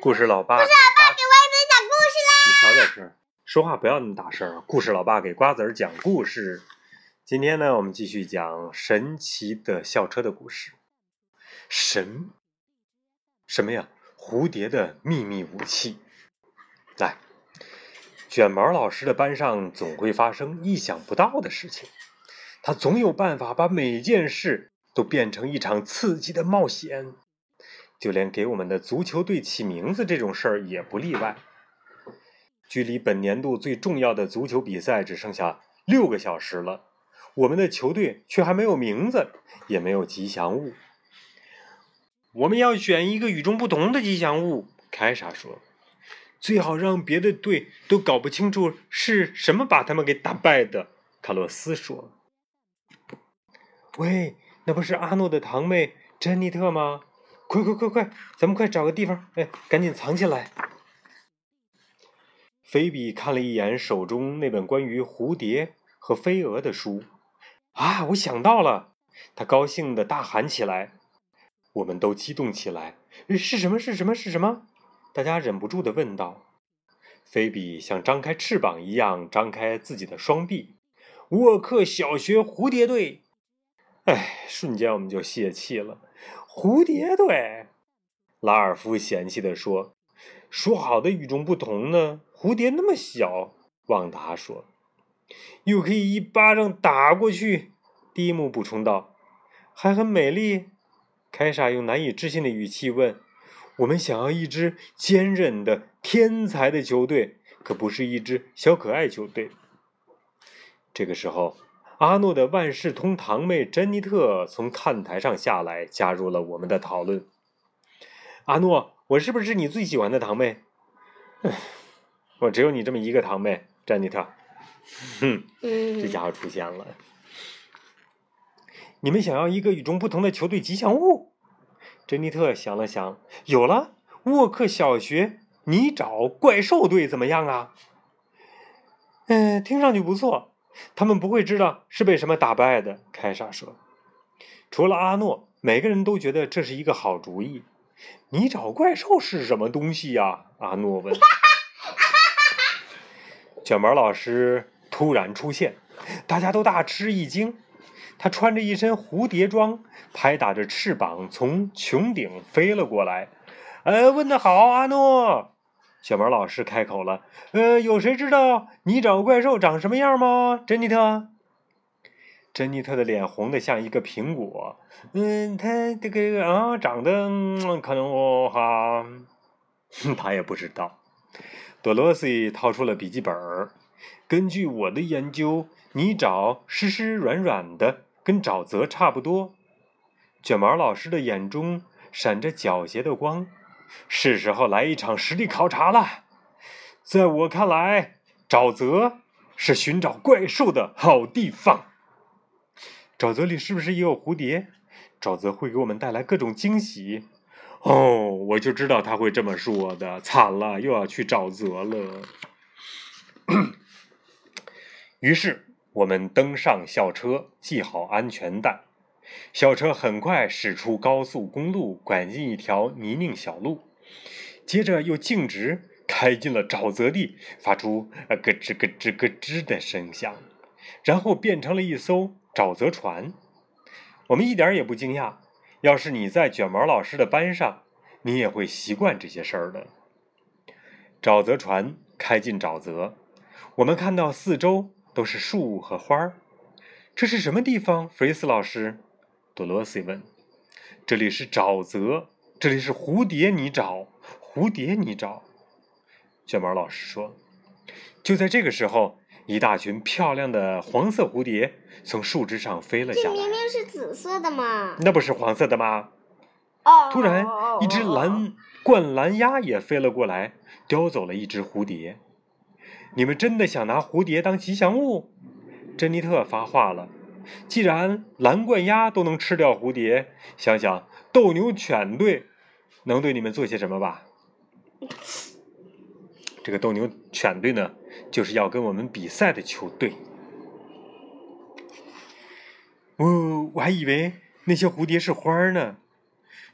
故事老爸，故事老爸给瓜子讲故事啦！你小点声，说话不要那么大声啊！故事老爸给瓜子儿讲故事。今天呢，我们继续讲神奇的校车的故事。神，什么呀？蝴蝶的秘密武器。来，卷毛老师的班上总会发生意想不到的事情，他总有办法把每件事都变成一场刺激的冒险。就连给我们的足球队起名字这种事儿也不例外。距离本年度最重要的足球比赛只剩下六个小时了，我们的球队却还没有名字，也没有吉祥物。我们要选一个与众不同的吉祥物，凯莎说：“最好让别的队都搞不清楚是什么把他们给打败的。”卡洛斯说：“喂，那不是阿诺的堂妹珍妮特吗？”快快快快，咱们快找个地方，哎，赶紧藏起来。菲比看了一眼手中那本关于蝴蝶和飞蛾的书，啊，我想到了！他高兴的大喊起来。我们都激动起来，是什么？是什么？是什么？大家忍不住的问道。菲比像张开翅膀一样张开自己的双臂。沃克小学蝴蝶队，哎，瞬间我们就泄气了。蝴蝶队，拉尔夫嫌弃地说：“说好的与众不同呢？蝴蝶那么小。”旺达说：“又可以一巴掌打过去。”蒂姆补充道：“还很美丽。”凯莎用难以置信的语气问：“我们想要一支坚韧的天才的球队，可不是一支小可爱球队。”这个时候。阿诺的万事通堂妹珍妮特从看台上下来，加入了我们的讨论。阿诺，我是不是你最喜欢的堂妹？我只有你这么一个堂妹，珍妮特。哼，这家伙出现了。你们想要一个与众不同的球队吉祥物？珍妮特想了想，有了，沃克小学你找怪兽队怎么样啊？嗯，听上去不错。他们不会知道是被什么打败的，凯撒说。除了阿诺，每个人都觉得这是一个好主意。你找怪兽是什么东西呀？阿诺问。卷毛老师突然出现，大家都大吃一惊。他穿着一身蝴蝶装，拍打着翅膀从穹顶飞了过来。呃，问得好，阿诺。小毛老师开口了：“呃，有谁知道泥沼怪兽长什么样吗？”珍妮特。珍妮特的脸红的像一个苹果。嗯，他这个啊，长得可能哈，他也不知道。多罗西掏出了笔记本。根据我的研究，泥沼湿湿软软的，跟沼泽差不多。卷毛老师的眼中闪着狡黠的光。是时候来一场实地考察了。在我看来，沼泽是寻找怪兽的好地方。沼泽里是不是也有蝴蝶？沼泽会给我们带来各种惊喜。哦，我就知道他会这么说的。惨了，又要去沼泽了。于是我们登上校车，系好安全带。小车很快驶出高速公路，拐进一条泥泞小路，接着又径直开进了沼泽地，发出咯吱咯吱咯吱的声响，然后变成了一艘沼泽船。我们一点也不惊讶，要是你在卷毛老师的班上，你也会习惯这些事儿的。沼泽船开进沼泽，我们看到四周都是树和花儿。这是什么地方，弗瑞斯老师？多罗西问：“这里是沼泽，这里是蝴蝶泥沼，蝴蝶泥沼。”卷毛老师说：“就在这个时候，一大群漂亮的黄色蝴蝶从树枝上飞了下来。这明明是紫色的嘛！那不是黄色的吗？”哦。突然，一只蓝冠蓝鸭也飞了过来，叼走了一只蝴蝶。你们真的想拿蝴蝶当吉祥物？珍妮特发话了。既然蓝冠鸭都能吃掉蝴蝶，想想斗牛犬队能对你们做些什么吧？这个斗牛犬队呢，就是要跟我们比赛的球队。哦，我还以为那些蝴蝶是花儿呢。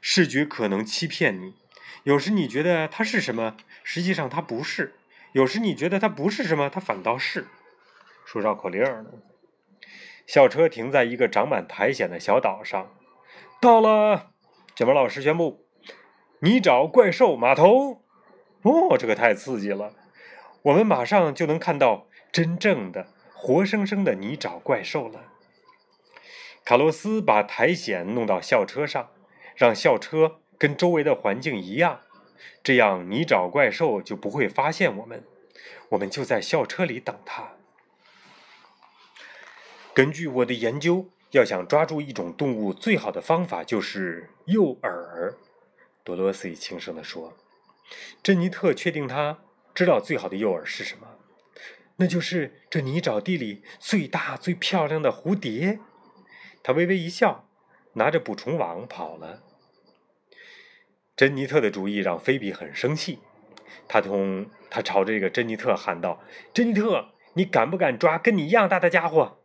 视觉可能欺骗你，有时你觉得它是什么，实际上它不是；有时你觉得它不是什么，它反倒是。说绕口令呢。校车停在一个长满苔藓的小岛上。到了，卷毛老师宣布：“泥沼怪兽码头。”哦，这个太刺激了！我们马上就能看到真正的、活生生的泥沼怪兽了。卡洛斯把苔藓弄到校车上，让校车跟周围的环境一样，这样泥沼怪兽就不会发现我们。我们就在校车里等它。根据我的研究，要想抓住一种动物，最好的方法就是诱饵。多罗西轻声地说。珍妮特确定他知道最好的诱饵是什么，那就是这泥沼地里最大最漂亮的蝴蝶。他微微一笑，拿着捕虫网跑了。珍妮特的主意让菲比很生气，他同他朝这个珍妮特喊道：“珍妮特，你敢不敢抓跟你一样大的家伙？”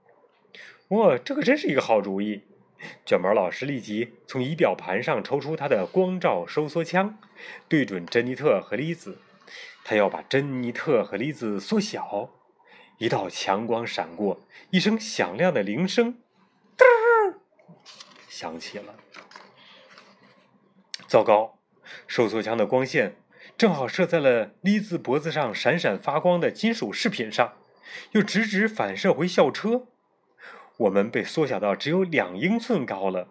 哇，这可真是一个好主意！卷毛老师立即从仪表盘上抽出他的光照收缩枪，对准珍妮特和莉子。他要把珍妮特和莉子缩小。一道强光闪过，一声响亮的铃声“噔”响起了。糟糕！收缩枪的光线正好射在了莉子脖子上闪闪发光的金属饰品上，又直直反射回校车。我们被缩小到只有两英寸高了。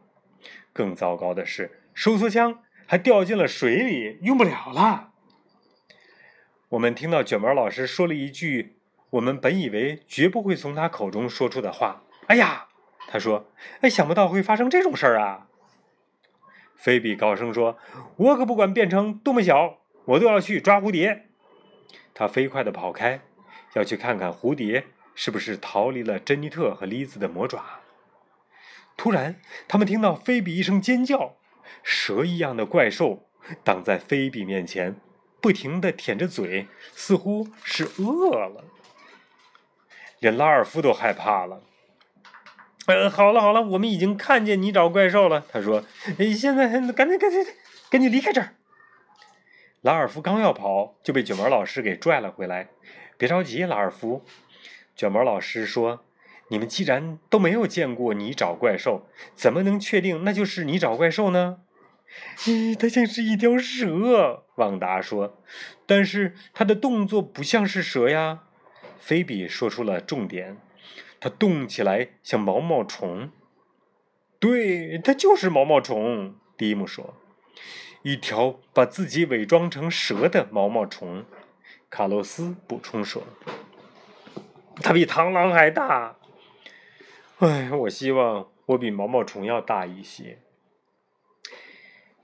更糟糕的是，收缩枪还掉进了水里，用不了了。我们听到卷毛老师说了一句我们本以为绝不会从他口中说出的话：“哎呀！”他说：“哎，想不到会发生这种事儿啊！”菲比高声说：“我可不管变成多么小，我都要去抓蝴蝶。”他飞快地跑开，要去看看蝴蝶。是不是逃离了珍妮特和莉子的魔爪？突然，他们听到菲比一声尖叫，蛇一样的怪兽挡在菲比面前，不停地舔着嘴，似乎是饿了。连拉尔夫都害怕了。呃，好了好了，我们已经看见泥沼怪兽了。他说：“现在赶紧赶紧赶紧离开这儿。”拉尔夫刚要跑，就被卷毛老师给拽了回来。别着急，拉尔夫。卷毛老师说：“你们既然都没有见过泥沼怪兽，怎么能确定那就是泥沼怪兽呢？”“咦，它像是一条蛇。”旺达说，“但是它的动作不像是蛇呀。”菲比说出了重点：“它动起来像毛毛虫。”“对，它就是毛毛虫。”蒂姆说，“一条把自己伪装成蛇的毛毛虫。”卡洛斯补充说。它比螳螂还大，哎，我希望我比毛毛虫要大一些。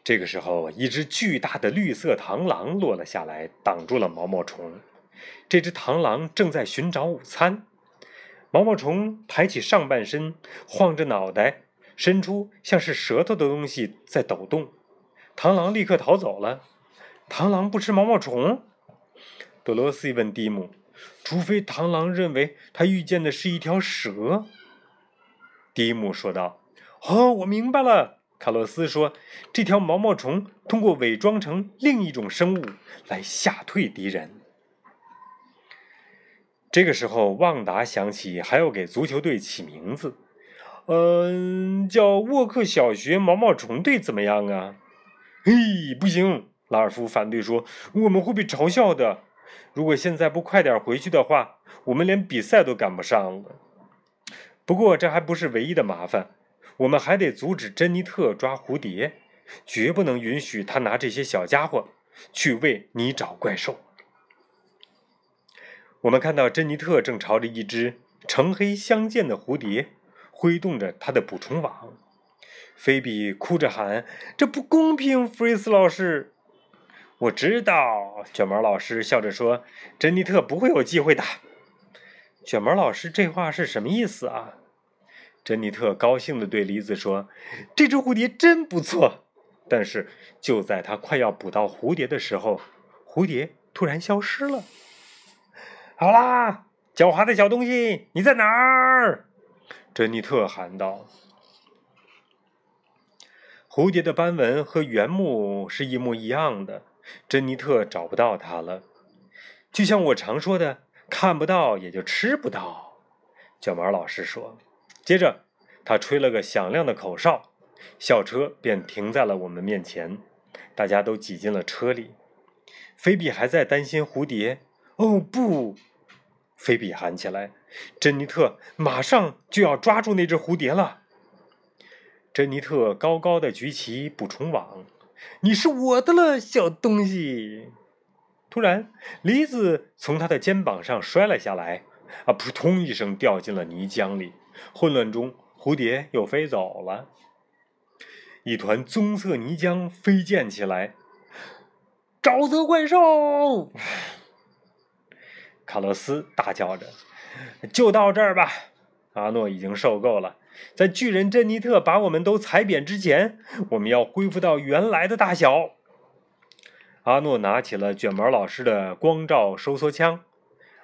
这个时候，一只巨大的绿色螳螂落了下来，挡住了毛毛虫。这只螳螂正在寻找午餐。毛毛虫抬起上半身，晃着脑袋，伸出像是舌头的东西在抖动。螳螂立刻逃走了。螳螂不吃毛毛虫？多罗西问蒂姆。除非螳螂认为他遇见的是一条蛇，蒂姆说道。“哦，我明白了。”卡洛斯说，“这条毛毛虫通过伪装成另一种生物来吓退敌人。”这个时候，旺达想起还要给足球队起名字，嗯，叫沃克小学毛毛虫队怎么样啊？嘿，不行！拉尔夫反对说：“我们会被嘲笑的。”如果现在不快点回去的话，我们连比赛都赶不上了。不过这还不是唯一的麻烦，我们还得阻止珍妮特抓蝴蝶，绝不能允许她拿这些小家伙去喂泥沼怪兽。我们看到珍妮特正朝着一只橙黑相间的蝴蝶挥动着她的捕虫网，菲比哭着喊：“这不公平，弗瑞斯老师！”我知道，卷毛老师笑着说：“珍妮特不会有机会的。”卷毛老师这话是什么意思啊？珍妮特高兴地对梨子说：“这只蝴蝶真不错。”但是就在他快要捕到蝴蝶的时候，蝴蝶突然消失了。好啦，狡猾的小东西，你在哪儿？珍妮特喊道。蝴蝶的斑纹和原木是一模一样的。珍妮特找不到它了。就像我常说的，看不到也就吃不到。卷毛老师说。接着，他吹了个响亮的口哨，校车便停在了我们面前。大家都挤进了车里。菲比还在担心蝴蝶。哦不！菲比喊起来：“珍妮特马上就要抓住那只蝴蝶了。”珍妮特高高的举起捕虫网：“你是我的了，小东西！”突然，梨子从他的肩膀上摔了下来，啊，扑通一声掉进了泥浆里。混乱中，蝴蝶又飞走了。一团棕色泥浆飞溅起来。沼泽怪兽！卡洛斯大叫着：“就到这儿吧！”阿诺已经受够了。在巨人珍妮特把我们都踩扁之前，我们要恢复到原来的大小。阿诺拿起了卷毛老师的光照收缩枪，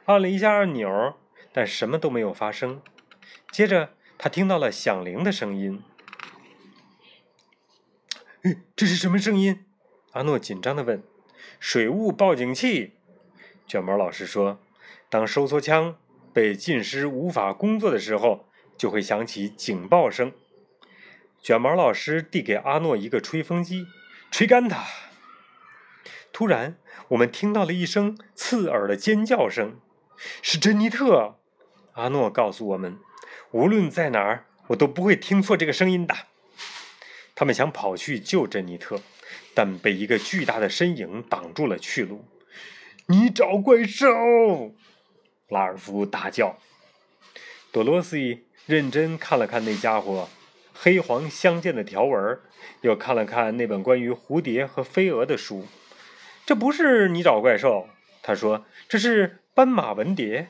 按了一下按钮，但什么都没有发生。接着，他听到了响铃的声音。这是什么声音？阿诺紧张地问。水雾报警器，卷毛老师说：“当收缩枪被浸湿无法工作的时候，就会响起警报声。”卷毛老师递给阿诺一个吹风机，吹干它。突然，我们听到了一声刺耳的尖叫声，是珍妮特。阿诺告诉我们：“无论在哪儿，我都不会听错这个声音的。”他们想跑去救珍妮特。但被一个巨大的身影挡住了去路。你找怪兽！拉尔夫大叫。多罗西认真看了看那家伙黑黄相间的条纹，又看了看那本关于蝴蝶和飞蛾的书。这不是你找怪兽，他说，这是斑马纹蝶。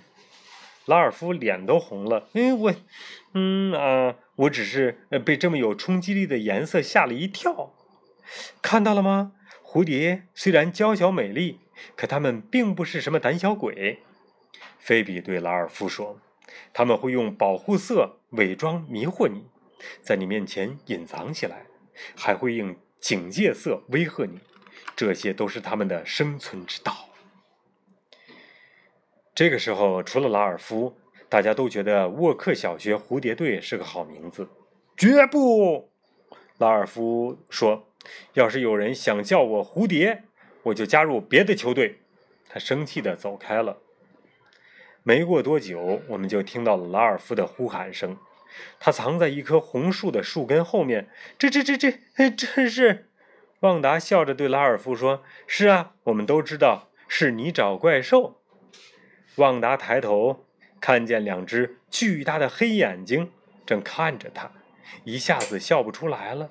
拉尔夫脸都红了。哎，我，嗯啊，我只是被这么有冲击力的颜色吓了一跳。看到了吗？蝴蝶虽然娇小美丽，可它们并不是什么胆小鬼。菲比对拉尔夫说：“他们会用保护色伪装迷惑你，在你面前隐藏起来，还会用警戒色威吓你。这些都是他们的生存之道。”这个时候，除了拉尔夫，大家都觉得沃克小学蝴蝶队是个好名字。绝不，拉尔夫说。要是有人想叫我蝴蝶，我就加入别的球队。他生气地走开了。没过多久，我们就听到了拉尔夫的呼喊声。他藏在一棵红树的树根后面。这、这、这、这、这是……旺达笑着对拉尔夫说：“是啊，我们都知道是你找怪兽。”旺达抬头看见两只巨大的黑眼睛正看着他，一下子笑不出来了。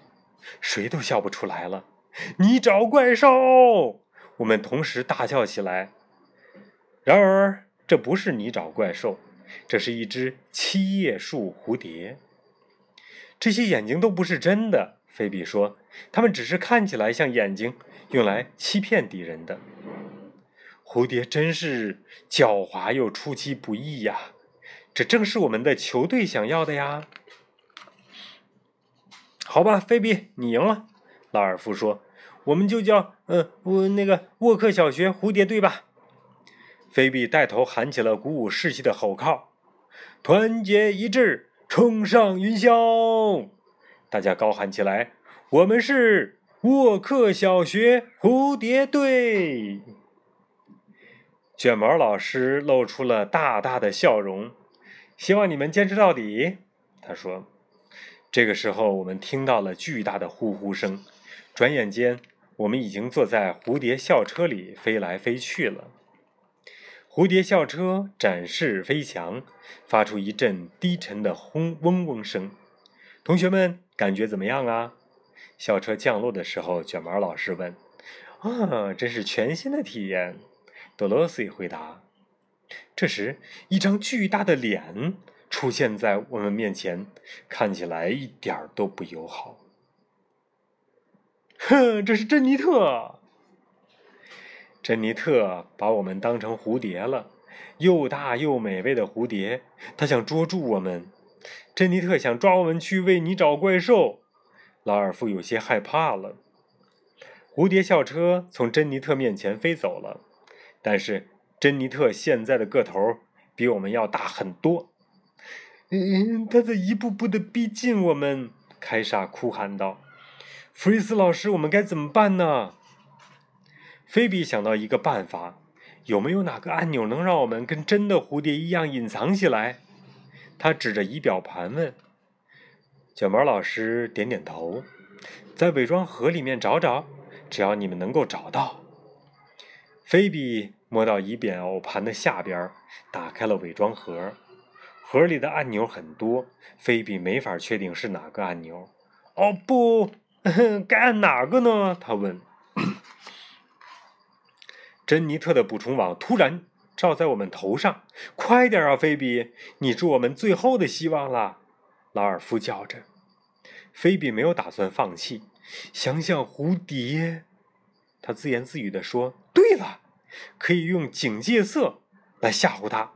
谁都笑不出来了。你找怪兽！我们同时大叫起来。然而，这不是你找怪兽，这是一只七叶树蝴蝶。这些眼睛都不是真的，菲比说，它们只是看起来像眼睛，用来欺骗敌人的。蝴蝶真是狡猾又出其不意呀！这正是我们的球队想要的呀。好吧，菲比，你赢了。拉尔夫说：“我们就叫……呃，我那个沃克小学蝴蝶队吧。”菲比带头喊起了鼓舞士气的吼号：“团结一致，冲上云霄！”大家高喊起来：“我们是沃克小学蝴蝶队！”卷毛老师露出了大大的笑容：“希望你们坚持到底。”他说。这个时候，我们听到了巨大的呼呼声。转眼间，我们已经坐在蝴蝶校车里飞来飞去了。蝴蝶校车展翅飞翔，发出一阵低沉的轰嗡嗡声。同学们，感觉怎么样啊？校车降落的时候，卷毛老师问：“啊，真是全新的体验。”多罗西回答。这时，一张巨大的脸。出现在我们面前，看起来一点都不友好。哼，这是珍妮特。珍妮特把我们当成蝴蝶了，又大又美味的蝴蝶。她想捉住我们。珍妮特想抓我们去为你找怪兽。拉尔夫有些害怕了。蝴蝶校车从珍妮特面前飞走了，但是珍妮特现在的个头比我们要大很多。嗯，他在一步步的逼近我们。凯莎哭喊道：“弗瑞斯老师，我们该怎么办呢？”菲比想到一个办法，有没有哪个按钮能让我们跟真的蝴蝶一样隐藏起来？他指着仪表盘问。卷毛老师点点头，在伪装盒里面找找，只要你们能够找到。菲比摸到仪表盘的下边，打开了伪装盒。盒里的按钮很多，菲比没法确定是哪个按钮。哦不，该按哪个呢？他问。珍妮特的捕虫网突然罩在我们头上，快点啊，菲比，你是我们最后的希望了！劳尔夫叫着。菲比没有打算放弃，想想蝴蝶，他自言自语地说：“对了，可以用警戒色来吓唬他。”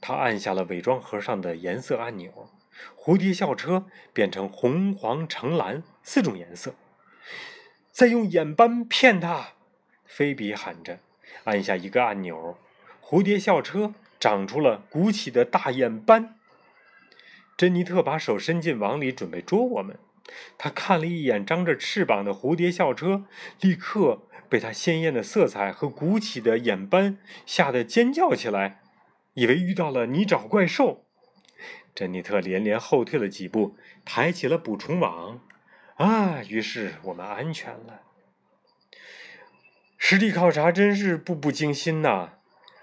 他按下了伪装盒上的颜色按钮，蝴蝶校车变成红、黄、橙、蓝四种颜色。再用眼斑骗他，菲比喊着，按下一个按钮，蝴蝶校车长出了鼓起的大眼斑。珍妮特把手伸进网里，准备捉我们。他看了一眼张着翅膀的蝴蝶校车，立刻被它鲜艳的色彩和鼓起的眼斑吓得尖叫起来。以为遇到了泥沼怪兽，珍妮特连连后退了几步，抬起了捕虫网。啊，于是我们安全了。实地考察真是步步惊心呐！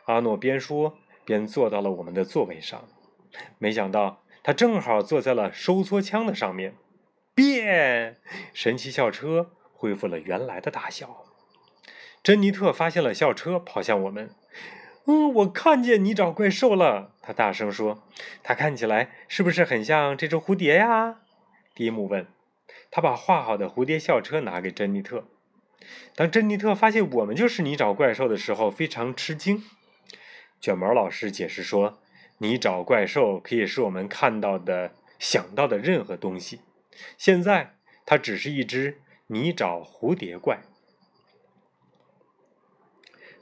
阿诺边说边坐到了我们的座位上。没想到他正好坐在了收缩枪的上面。变！神奇校车恢复了原来的大小。珍妮特发现了校车，跑向我们。嗯，我看见泥沼怪兽了。他大声说：“它看起来是不是很像这只蝴蝶呀？”蒂姆问。他把画好的蝴蝶校车拿给珍妮特。当珍妮特发现我们就是泥沼怪兽的时候，非常吃惊。卷毛老师解释说：“泥沼怪兽可以是我们看到的、想到的任何东西。现在，它只是一只泥沼蝴蝶怪。”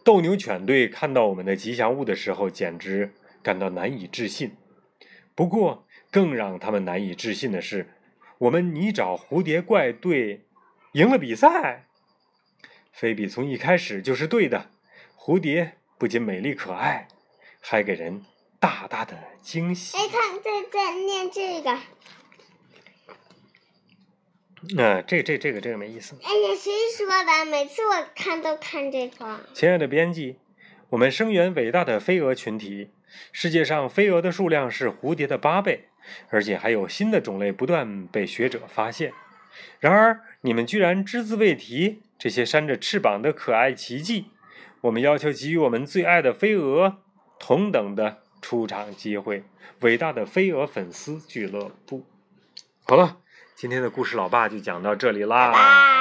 斗牛犬队看到我们的吉祥物的时候，简直感到难以置信。不过，更让他们难以置信的是，我们泥沼蝴蝶怪队赢了比赛。菲比从一开始就是对的，蝴蝶不仅美丽可爱，还给人大大的惊喜。哎，看，在在念这个。那这这这个这个没意思。哎呀，谁说的？每次我看都看这个。亲爱的编辑，我们声援伟大的飞蛾群体。世界上飞蛾的数量是蝴蝶的八倍，而且还有新的种类不断被学者发现。然而，你们居然只字未提这些扇着翅膀的可爱奇迹。我们要求给予我们最爱的飞蛾同等的出场机会。伟大的飞蛾粉丝俱乐部。好了。今天的故事，老爸就讲到这里啦。